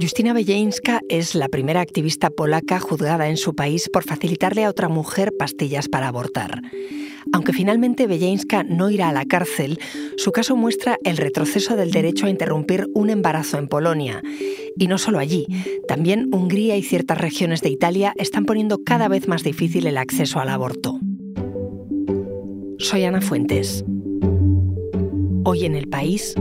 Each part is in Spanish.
Justina Bejeinska es la primera activista polaca juzgada en su país por facilitarle a otra mujer pastillas para abortar. Aunque finalmente Bejeinska no irá a la cárcel, su caso muestra el retroceso del derecho a interrumpir un embarazo en Polonia. Y no solo allí, también Hungría y ciertas regiones de Italia están poniendo cada vez más difícil el acceso al aborto. Soy Ana Fuentes. Hoy en el país,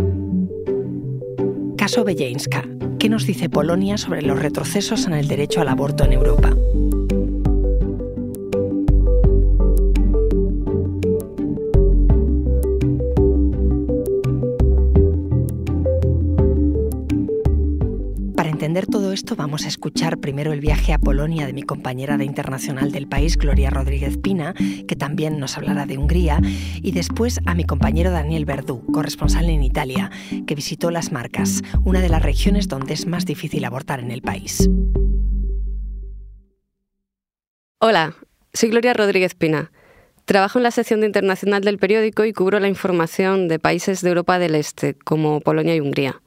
caso Bejeinska. ¿Qué nos dice Polonia sobre los retrocesos en el derecho al aborto en Europa? Esto vamos a escuchar primero el viaje a Polonia de mi compañera de internacional del país, Gloria Rodríguez Pina, que también nos hablará de Hungría, y después a mi compañero Daniel Verdú, corresponsal en Italia, que visitó Las Marcas, una de las regiones donde es más difícil abortar en el país. Hola, soy Gloria Rodríguez Pina. Trabajo en la sección de internacional del periódico y cubro la información de países de Europa del Este, como Polonia y Hungría.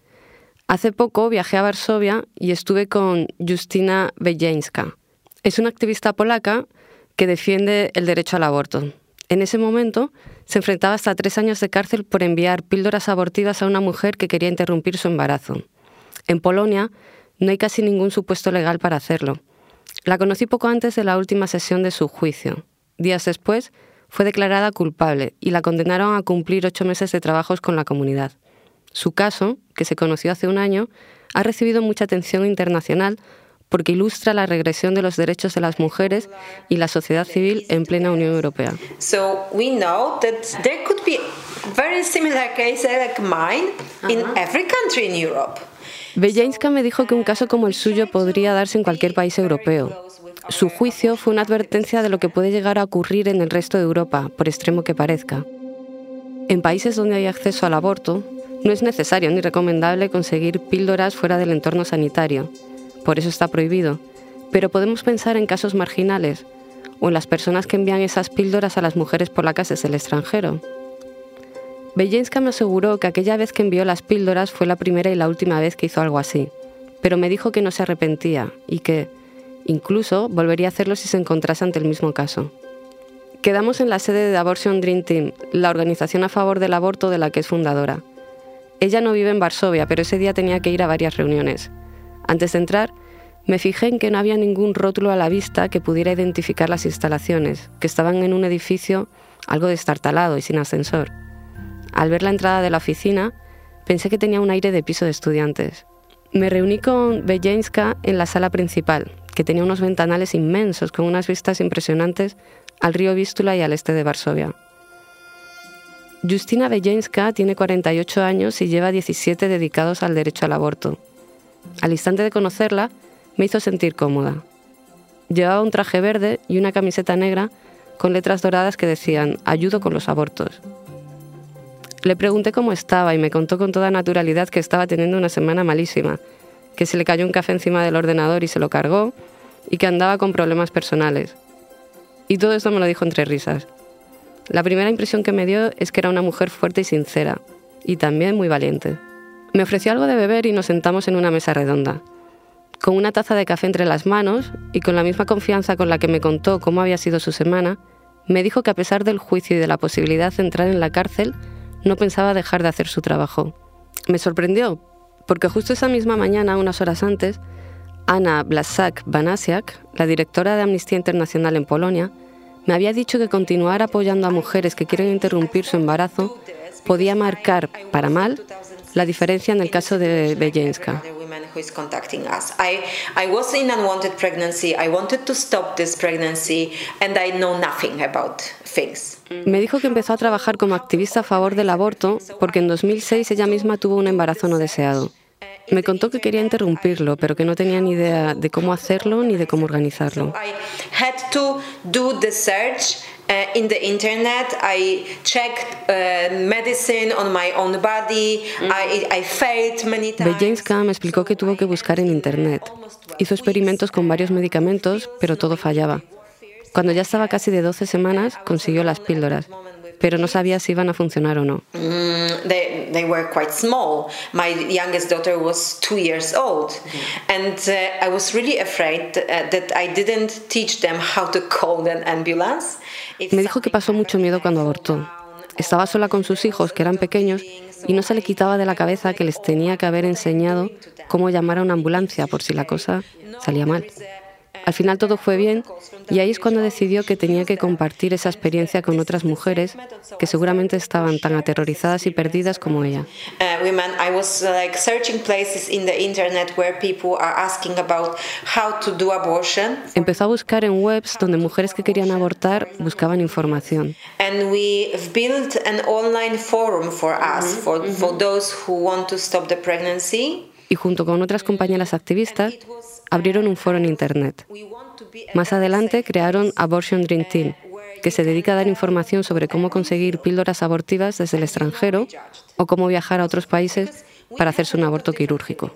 Hace poco viajé a Varsovia y estuve con Justina Bejańska. Es una activista polaca que defiende el derecho al aborto. En ese momento se enfrentaba hasta tres años de cárcel por enviar píldoras abortivas a una mujer que quería interrumpir su embarazo. En Polonia no hay casi ningún supuesto legal para hacerlo. La conocí poco antes de la última sesión de su juicio. Días después fue declarada culpable y la condenaron a cumplir ocho meses de trabajos con la comunidad. Su caso, que se conoció hace un año, ha recibido mucha atención internacional porque ilustra la regresión de los derechos de las mujeres y la sociedad civil en plena Unión Europea. So we know that there could be very similar cases like mine in every country in Europe. Me dijo que un caso como el suyo podría darse en cualquier país europeo. Su juicio fue una advertencia de lo que puede llegar a ocurrir en el resto de Europa, por extremo que parezca. En países donde hay acceso al aborto, no es necesario ni recomendable conseguir píldoras fuera del entorno sanitario, por eso está prohibido, pero podemos pensar en casos marginales o en las personas que envían esas píldoras a las mujeres por la casa desde el extranjero. Bejenska me aseguró que aquella vez que envió las píldoras fue la primera y la última vez que hizo algo así, pero me dijo que no se arrepentía y que, incluso, volvería a hacerlo si se encontrase ante el mismo caso. Quedamos en la sede de Abortion Dream Team, la organización a favor del aborto de la que es fundadora. Ella no vive en Varsovia, pero ese día tenía que ir a varias reuniones. Antes de entrar, me fijé en que no había ningún rótulo a la vista que pudiera identificar las instalaciones, que estaban en un edificio algo destartalado y sin ascensor. Al ver la entrada de la oficina, pensé que tenía un aire de piso de estudiantes. Me reuní con Bejenska en la sala principal, que tenía unos ventanales inmensos con unas vistas impresionantes al río Vístula y al este de Varsovia. Justina Bejenska tiene 48 años y lleva 17 dedicados al derecho al aborto. Al instante de conocerla, me hizo sentir cómoda. Llevaba un traje verde y una camiseta negra con letras doradas que decían Ayudo con los abortos. Le pregunté cómo estaba y me contó con toda naturalidad que estaba teniendo una semana malísima, que se le cayó un café encima del ordenador y se lo cargó, y que andaba con problemas personales. Y todo esto me lo dijo entre risas. La primera impresión que me dio es que era una mujer fuerte y sincera, y también muy valiente. Me ofreció algo de beber y nos sentamos en una mesa redonda. Con una taza de café entre las manos y con la misma confianza con la que me contó cómo había sido su semana, me dijo que a pesar del juicio y de la posibilidad de entrar en la cárcel, no pensaba dejar de hacer su trabajo. Me sorprendió, porque justo esa misma mañana, unas horas antes, Ana Blasak Banasiak, la directora de Amnistía Internacional en Polonia, me había dicho que continuar apoyando a mujeres que quieren interrumpir su embarazo podía marcar, para mal, la diferencia en el caso de Bejenska. Me dijo que empezó a trabajar como activista a favor del aborto porque en 2006 ella misma tuvo un embarazo no deseado. Me contó que quería interrumpirlo, pero que no tenía ni idea de cómo hacerlo ni de cómo organizarlo. in the internet. I checked uh, medicine on my own body. I, I failed many times. Bejenska me explicó que tuvo que buscar en internet. Hizo experimentos con varios medicamentos pero todo fallaba. Cuando ya estaba casi de 12 semanas consiguió las píldoras pero no sabía si iban a funcionar o no. Mm, they, they were quite small. My youngest daughter was two years old, and uh, I was really afraid uh, that I didn't teach them how to call an ambulance. If Me dijo que pasó mucho miedo cuando abortó. Estaba sola con sus hijos, que eran pequeños, y no se le quitaba de la cabeza que les tenía que haber enseñado cómo llamar a una ambulancia por si la cosa salía mal. Al final todo fue bien y ahí es cuando decidió que tenía que compartir esa experiencia con otras mujeres que seguramente estaban tan aterrorizadas y perdidas como ella. uh, uh, Empezó a buscar en webs donde mujeres que querían abortar buscaban información. and we built an online forum for us, for, for those who want to stop the pregnancy. Y junto con otras compañeras activistas abrieron un foro en Internet. Más adelante crearon Abortion Dream Team, que se dedica a dar información sobre cómo conseguir píldoras abortivas desde el extranjero o cómo viajar a otros países para hacerse un aborto quirúrgico.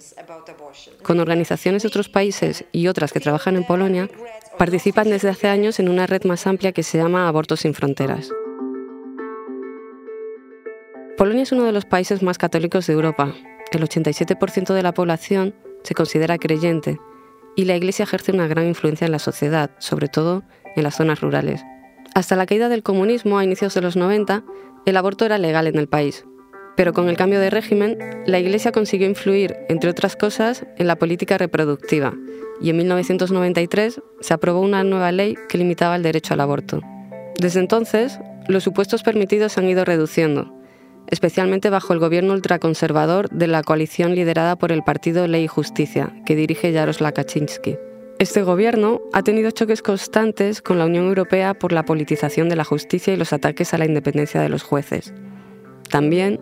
Con organizaciones de otros países y otras que trabajan en Polonia, participan desde hace años en una red más amplia que se llama Abortos sin Fronteras. Polonia es uno de los países más católicos de Europa. El 87% de la población se considera creyente y la Iglesia ejerce una gran influencia en la sociedad, sobre todo en las zonas rurales. Hasta la caída del comunismo a inicios de los 90, el aborto era legal en el país. Pero con el cambio de régimen, la Iglesia consiguió influir, entre otras cosas, en la política reproductiva, y en 1993 se aprobó una nueva ley que limitaba el derecho al aborto. Desde entonces, los supuestos permitidos se han ido reduciendo, especialmente bajo el gobierno ultraconservador de la coalición liderada por el partido Ley y Justicia, que dirige Jaroslaw Kaczynski. Este gobierno ha tenido choques constantes con la Unión Europea por la politización de la justicia y los ataques a la independencia de los jueces. También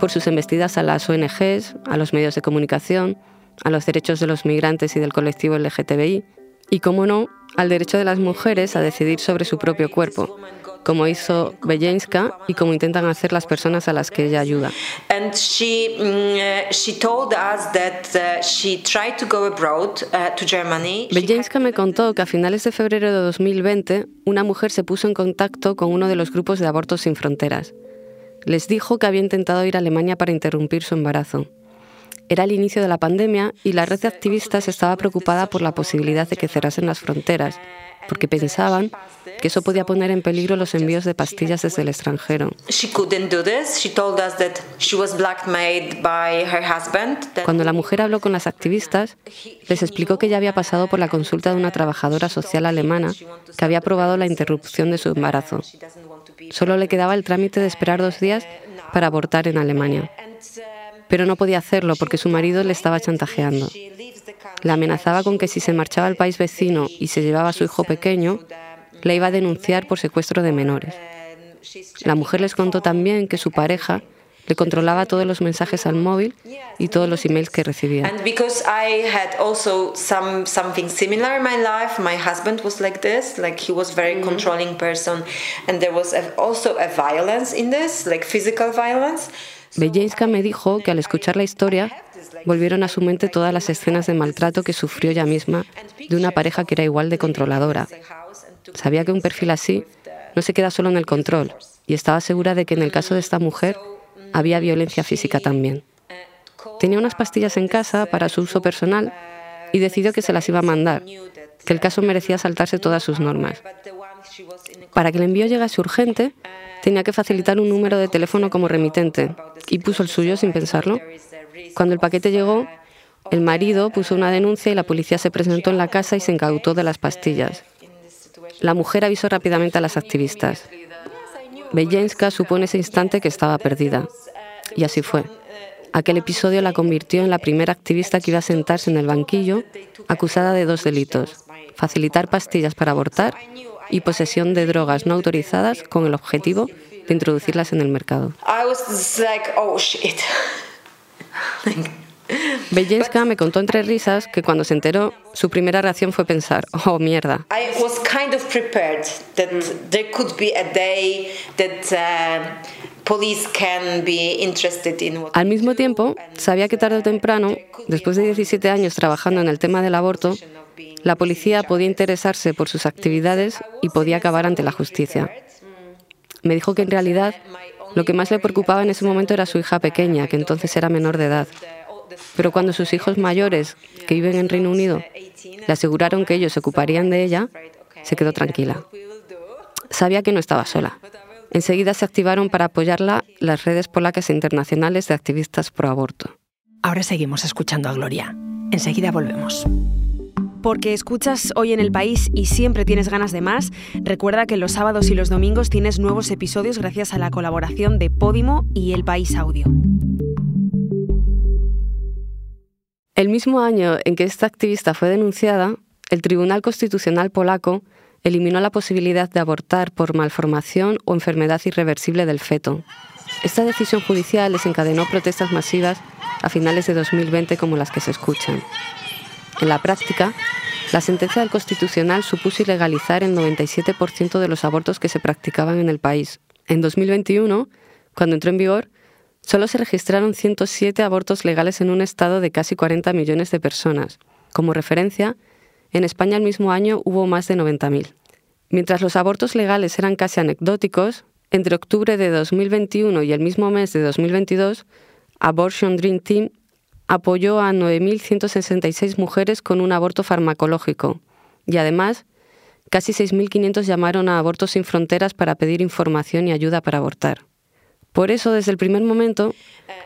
por sus embestidas a las ONGs, a los medios de comunicación, a los derechos de los migrantes y del colectivo LGTBI, y, como no, al derecho de las mujeres a decidir sobre su propio cuerpo, como hizo Bejenska y como intentan hacer las personas a las que ella ayuda. And she mm, she told us that she tried to go abroad to Germany. She Bejenska me contó que a finales de febrero de 2020 una mujer se puso en contacto con uno de los grupos de abortos sin fronteras. Les dijo que había intentado ir a Alemania para interrumpir su embarazo. Era el inicio de la pandemia y la red de activistas estaba preocupada por la posibilidad de que cerrasen las fronteras, porque pensaban que eso podía poner en peligro los envíos de pastillas desde el extranjero. Cuando la mujer habló con las activistas, les explicó que ya había pasado por la consulta de una trabajadora social alemana que había aprobado la interrupción de su embarazo. Solo le quedaba el trámite de esperar dos días para abortar en Alemania. Pero no podía hacerlo porque su marido le estaba chantajeando. La amenazaba con que si se marchaba al país vecino y se llevaba a su hijo pequeño, le iba a denunciar por secuestro de menores. La mujer les contó también que su pareja le controlaba todos los mensajes al móvil y todos los emails que recibía. And because I had also some something similar in my life, my husband was like this, like he was very controlling person, and there was a, also a violence in this, like physical violence. Bejenska me dijo que al escuchar la historia volvieron a su mente todas las escenas de maltrato que sufrió ella misma de una pareja que era igual de controladora. Sabía que un perfil así no se queda solo en el control y estaba segura de que en el caso de esta mujer había violencia física también. Tenía unas pastillas en casa para su uso personal y decidió que se las iba a mandar, que el caso merecía saltarse todas sus normas. Para que el envío llegase urgente, tenía que facilitar un número de teléfono como remitente y puso el suyo sin pensarlo. Cuando el paquete llegó, el marido puso una denuncia y la policía se presentó en la casa y se incautó de las pastillas. La mujer avisó rápidamente a las activistas. Bejenska supo en ese instante que estaba perdida. Y así fue. Aquel episodio la convirtió en la primera activista que iba a sentarse en el banquillo acusada de dos delitos, facilitar pastillas para abortar y posesión de drogas no autorizadas con el objetivo de introducirlas en el mercado. Oh Bejenska me contó entre risas que cuando se enteró, su primera reacción fue pensar, oh mierda, Al mismo tiempo, sabía que tarde o temprano, después de 17 años trabajando en el tema del aborto, la policía podía interesarse por sus actividades y podía acabar ante la justicia. Me dijo que en realidad lo que más le preocupaba en ese momento era su hija pequeña, que entonces era menor de edad. Pero cuando sus hijos mayores, que viven en Reino Unido, le aseguraron que ellos se ocuparían de ella, se quedó tranquila. Sabía que no estaba sola. Enseguida se activaron para apoyarla las redes polacas internacionales de activistas pro aborto. Ahora seguimos escuchando a Gloria. Enseguida volvemos porque escuchas hoy en el país y siempre tienes ganas de más, recuerda que los sábados y los domingos tienes nuevos episodios gracias a la colaboración de Podimo y El País Audio. El mismo año en que esta activista fue denunciada, el Tribunal Constitucional polaco eliminó la posibilidad de abortar por malformación o enfermedad irreversible del feto. Esta decisión judicial desencadenó protestas masivas a finales de 2020 como las que se escuchan. En la práctica, la sentencia del Constitucional supuso ilegalizar el 97% de los abortos que se practicaban en el país. En 2021, cuando entró en vigor, solo se registraron 107 abortos legales en un estado de casi 40 millones de personas. Como referencia, en España el mismo año hubo más de 90.000. Mientras los abortos legales eran casi anecdóticos, entre octubre de 2021 y el mismo mes de 2022, Abortion Dream Team apoyó a 9.166 mujeres con un aborto farmacológico y además casi 6.500 llamaron a Abortos sin Fronteras para pedir información y ayuda para abortar. Por eso, desde el primer momento,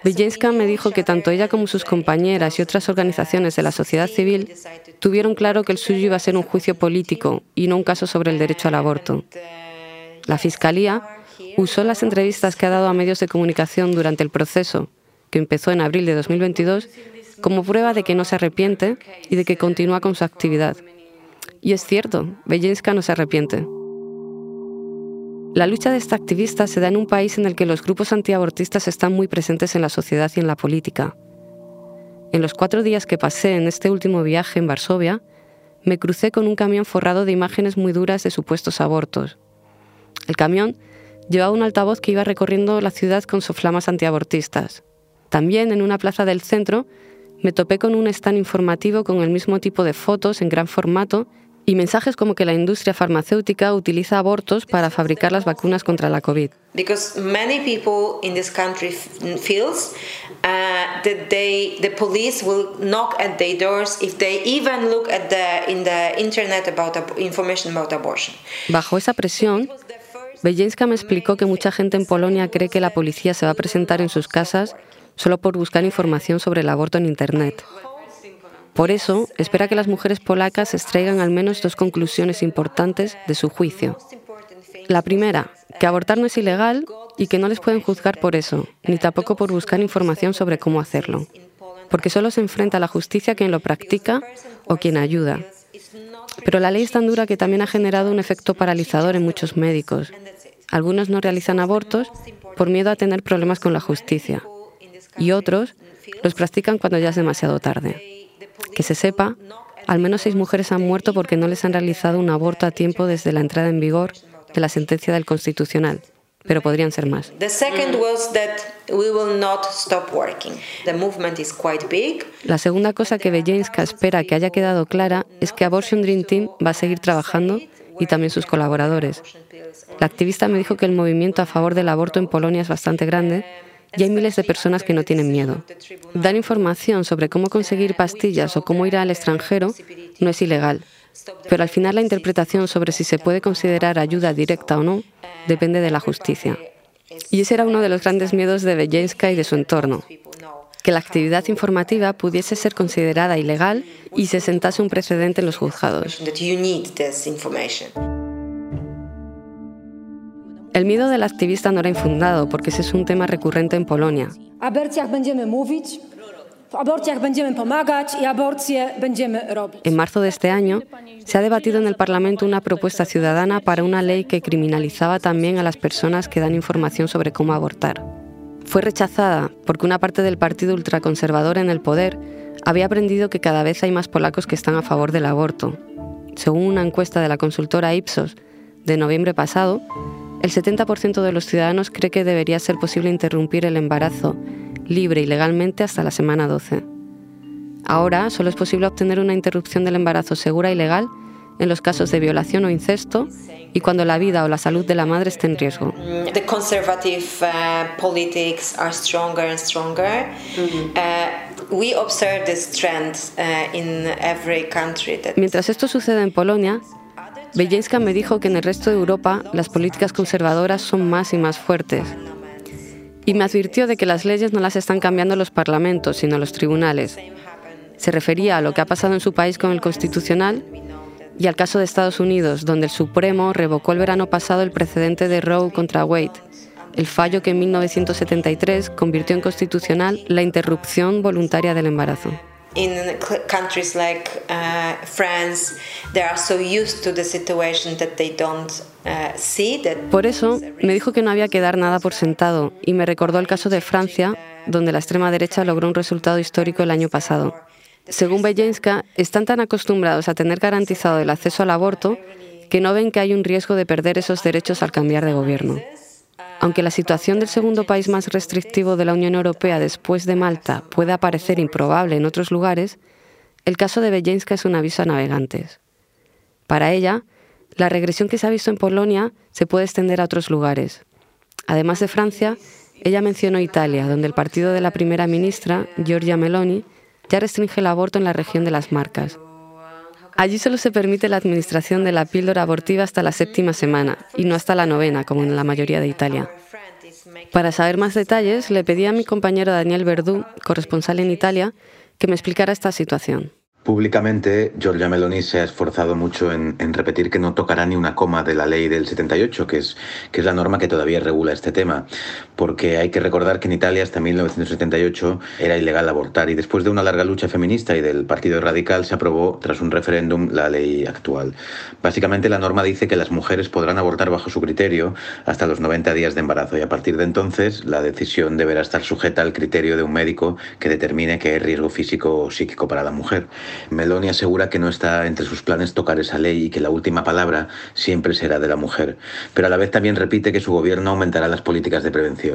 Villenska me dijo que tanto ella como sus compañeras y otras organizaciones de la sociedad civil tuvieron claro que el suyo iba a ser un juicio político y no un caso sobre el derecho al aborto. La Fiscalía usó las entrevistas que ha dado a medios de comunicación durante el proceso que empezó en abril de 2022, como prueba de que no se arrepiente y de que continúa con su actividad. Y es cierto, Bellenska no se arrepiente. La lucha de esta activista se da en un país en el que los grupos antiabortistas están muy presentes en la sociedad y en la política. En los cuatro días que pasé en este último viaje en Varsovia, me crucé con un camión forrado de imágenes muy duras de supuestos abortos. El camión llevaba un altavoz que iba recorriendo la ciudad con soflamas antiabortistas. También en una plaza del centro me topé con un stand informativo con el mismo tipo de fotos en gran formato y mensajes como que la industria farmacéutica utiliza abortos para fabricar las vacunas contra la COVID. Because many people in this country feels uh, that they, the police will knock at their doors if they even look at the in the internet about information about abortion. Bajo esa presión, Bejenska me explicó que mucha gente en Polonia cree que la policía se va a presentar en sus casas solo por buscar información sobre el aborto en Internet. Por eso, espera que las mujeres polacas extraigan al menos dos conclusiones importantes de su juicio. La primera, que abortar no es ilegal y que no les pueden juzgar por eso, ni tampoco por buscar información sobre cómo hacerlo, porque solo se enfrenta a la justicia quien lo practica o quien ayuda. Pero la ley es tan dura que también ha generado un efecto paralizador en muchos médicos. Algunos no realizan abortos por miedo a tener problemas con la justicia y otros los practican cuando ya es demasiado tarde. Que se sepa, al menos seis mujeres han muerto porque no les han realizado un aborto a tiempo desde la entrada en vigor de la sentencia del Constitucional, pero podrían ser más. La segunda cosa que Bejenska espera que haya quedado clara es que Abortion Dream Team va a seguir trabajando y también sus colaboradores. La activista me dijo que el movimiento a favor del aborto en Polonia es bastante grande y hay miles de personas que no tienen miedo. Dar información sobre cómo conseguir pastillas o cómo ir al extranjero no es ilegal, pero al final la interpretación sobre si se puede considerar ayuda directa o no depende de la justicia. Y ese era uno de los grandes miedos de Bejenska y de su entorno, que la actividad informativa pudiese ser considerada ilegal y se sentase un precedente en los juzgados. El miedo del activista no era infundado, porque ese es un tema recurrente en Polonia. En marzo de este año se ha debatido en el Parlamento una propuesta ciudadana para una ley que criminalizaba también a las personas que dan información sobre cómo abortar. Fue rechazada porque una parte del partido ultraconservador en el poder había aprendido que cada vez hay más polacos que están a favor del aborto. Según una encuesta de la consultora Ipsos de noviembre pasado, el 70% de los ciudadanos cree que debería ser posible interrumpir el embarazo libre y legalmente hasta la semana 12. Ahora solo es posible obtener una interrupción del embarazo segura y legal en los casos de violación o incesto y cuando la vida o la salud de la madre esté en riesgo. The conservative uh, politics are stronger and stronger. Uh, we observe this trend uh, in every country. Mientras esto sucede en Polonia, Bejenska me dijo que en el resto de Europa las políticas conservadoras son más y más fuertes. Y me advirtió de que las leyes no las están cambiando los parlamentos, sino los tribunales. Se refería a lo que ha pasado en su país con el Constitucional y al caso de Estados Unidos, donde el Supremo revocó el verano pasado el precedente de Roe contra Wade, el fallo que en 1973 convirtió en constitucional la interrupción voluntaria del embarazo. In countries like uh, France, they are so used to the situation that they don't uh, see that. Por eso me dijo que no había que dar nada por sentado y me recordó el caso de Francia, donde la extrema derecha logró un resultado histórico el año pasado. Según Bejenska, están tan acostumbrados a tener garantizado el acceso al aborto que no ven que hay un riesgo de perder esos derechos al cambiar de gobierno. Aunque la situación del segundo país más restrictivo de la Unión Europea después de Malta pueda parecer improbable en otros lugares, el caso de Bejenska es un aviso a navegantes. Para ella, la regresión que se ha visto en Polonia se puede extender a otros lugares. Además de Francia, ella mencionó Italia, donde el partido de la primera ministra, Giorgia Meloni, ya restringe el aborto en la región de las Marcas. Allí solo se permite la administración de la píldora abortiva hasta la séptima semana y no hasta la novena, como en la mayoría de Italia. Para saber más detalles, le pedí a mi compañero Daniel Verdú, corresponsal en Italia, que me explicara esta situación. Públicamente, Giorgia Meloni se ha esforzado mucho en, repetir que no tocará ni una coma de la ley del 78, que es, que es la norma que todavía regula este tema, porque hay que recordar que en Italia hasta 1978 era ilegal abortar y después de una larga lucha feminista y del Partido Radical se aprobó tras un referéndum la ley actual. Básicamente la norma dice que las mujeres podrán abortar bajo su criterio hasta los 90 días de embarazo y a partir de entonces la decisión deberá estar sujeta al criterio de un médico que determine que hay riesgo físico o psíquico para la mujer. Meloni asegura que no está entre sus planes tocar esa ley y que la última palabra siempre será de la mujer, pero a la vez también repite que su gobierno aumentará las políticas de prevención.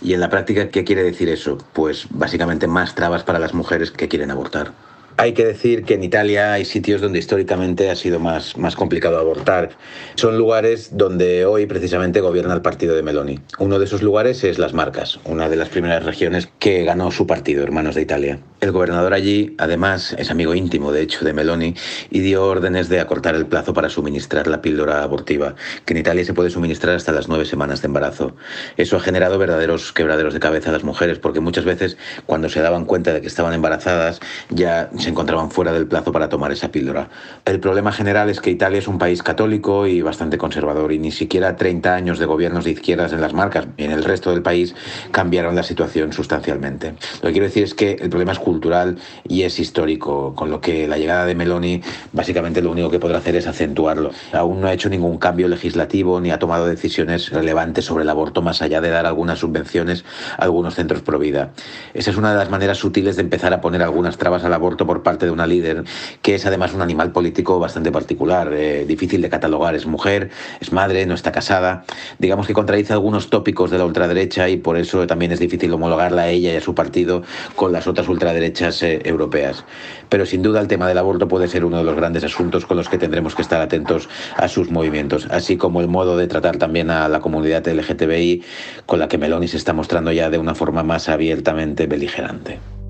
¿Y en la práctica qué quiere decir eso? Pues básicamente más trabas para las mujeres que quieren abortar. Hay que decir que en Italia hay sitios donde históricamente ha sido más, más complicado abortar. Son lugares donde hoy precisamente gobierna el partido de Meloni. Uno de esos lugares es Las Marcas, una de las primeras regiones que ganó su partido, Hermanos de Italia. El gobernador allí, además, es amigo íntimo, de hecho, de Meloni y dio órdenes de acortar el plazo para suministrar la píldora abortiva, que en Italia se puede suministrar hasta las nueve semanas de embarazo. Eso ha generado verdaderos quebraderos de cabeza a las mujeres, porque muchas veces cuando se daban cuenta de que estaban embarazadas ya se encontraban fuera del plazo para tomar esa píldora. El problema general es que Italia es un país católico y bastante conservador y ni siquiera 30 años de gobiernos de izquierdas en las marcas y en el resto del país cambiaron la situación sustancialmente. Lo que quiero decir es que el problema es cultural y es histórico, con lo que la llegada de Meloni básicamente lo único que podrá hacer es acentuarlo. Aún no ha hecho ningún cambio legislativo ni ha tomado decisiones relevantes sobre el aborto más allá de dar algunas subvenciones a algunos centros pro vida. Esa es una de las maneras sutiles de empezar a poner algunas trabas al aborto por parte de una líder que es además un animal político bastante particular, eh, difícil de catalogar. Es mujer, es madre, no está casada. Digamos que contradice algunos tópicos de la ultraderecha y por eso también es difícil homologarla a ella y a su partido con las otras ultraderechas eh, europeas. Pero sin duda el tema del aborto puede ser uno de los grandes asuntos con los que tendremos que estar atentos a sus movimientos, así como el modo de tratar también a la comunidad LGTBI con la que Meloni se está mostrando ya de una forma más abiertamente beligerante.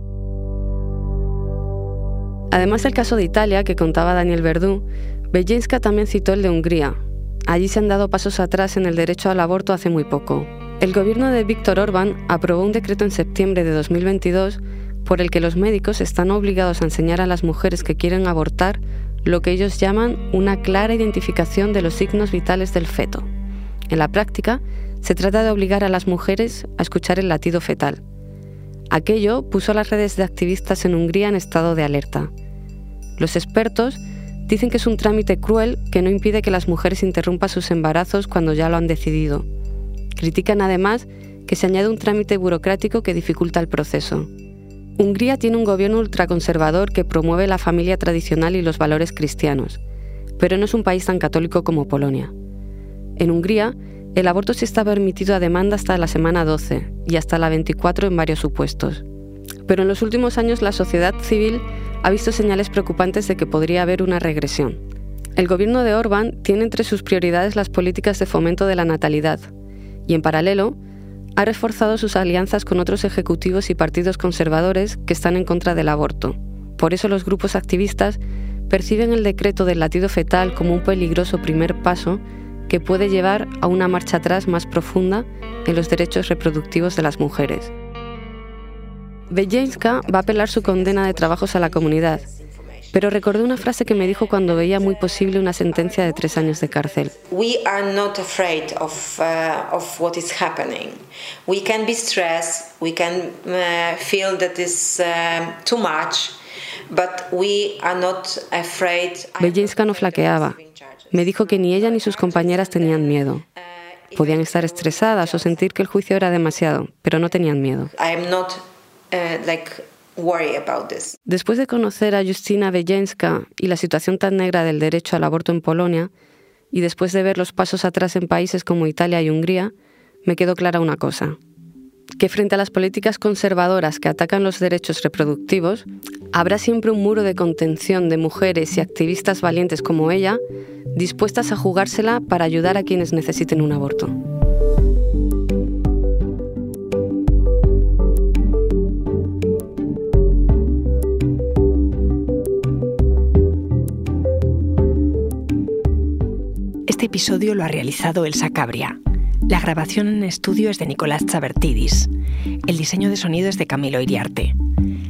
Además del caso de Italia, que contaba Daniel Verdú, Bejenska también citó el de Hungría. Allí se han dado pasos atrás en el derecho al aborto hace muy poco. El gobierno de Víctor Orbán aprobó un decreto en septiembre de 2022 por el que los médicos están obligados a enseñar a las mujeres que quieren abortar lo que ellos llaman una clara identificación de los signos vitales del feto. En la práctica, se trata de obligar a las mujeres a escuchar el latido fetal. Aquello puso a las redes de activistas en Hungría en estado de alerta. Los expertos dicen que es un trámite cruel que no impide que las mujeres interrumpan sus embarazos cuando ya lo han decidido. Critican además que se añade un trámite burocrático que dificulta el proceso. Hungría tiene un gobierno ultraconservador que promueve la familia tradicional y los valores cristianos, pero no es un país tan católico como Polonia. En Hungría, el aborto sí está permitido a demanda hasta la semana 12 y hasta la 24 en varios supuestos. Pero en los últimos años la sociedad civil ha visto señales preocupantes de que podría haber una regresión. El gobierno de Orbán tiene entre sus prioridades las políticas de fomento de la natalidad y, en paralelo, ha reforzado sus alianzas con otros ejecutivos y partidos conservadores que están en contra del aborto. Por eso los grupos activistas perciben el decreto del latido fetal como un peligroso primer paso que puede llevar a una marcha atrás más profunda en los derechos reproductivos de las mujeres. Bejenska va a apelar su condena de trabajos a la comunidad, pero recordé una frase que me dijo cuando veía muy posible una sentencia de tres años de cárcel. We are not afraid of, uh, of what is happening. We can be stressed, we can uh, feel that is uh, too much, but we are not afraid. Bejenska no flaqueaba. Me dijo que ni ella ni sus compañeras tenían miedo. Podían estar estresadas o sentir que el juicio era demasiado, pero no tenían miedo. Después de conocer a Justina Bejenska y la situación tan negra del derecho al aborto en Polonia, y después de ver los pasos atrás en países como Italia y Hungría, me quedó clara una cosa que frente a las políticas conservadoras que atacan los derechos reproductivos, habrá siempre un muro de contención de mujeres y activistas valientes como ella, dispuestas a jugársela para ayudar a quienes necesiten un aborto. Este episodio lo ha realizado Elsa Cabria. La grabación en estudio es de Nicolás Chabertidis. El diseño de sonido es de Camilo Iriarte.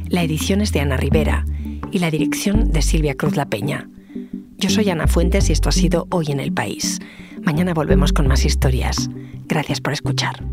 La edición es de Ana Rivera y la dirección de Silvia Cruz La Peña. Yo soy Ana Fuentes y esto ha sido Hoy en el País. Mañana volvemos con más historias. Gracias por escuchar.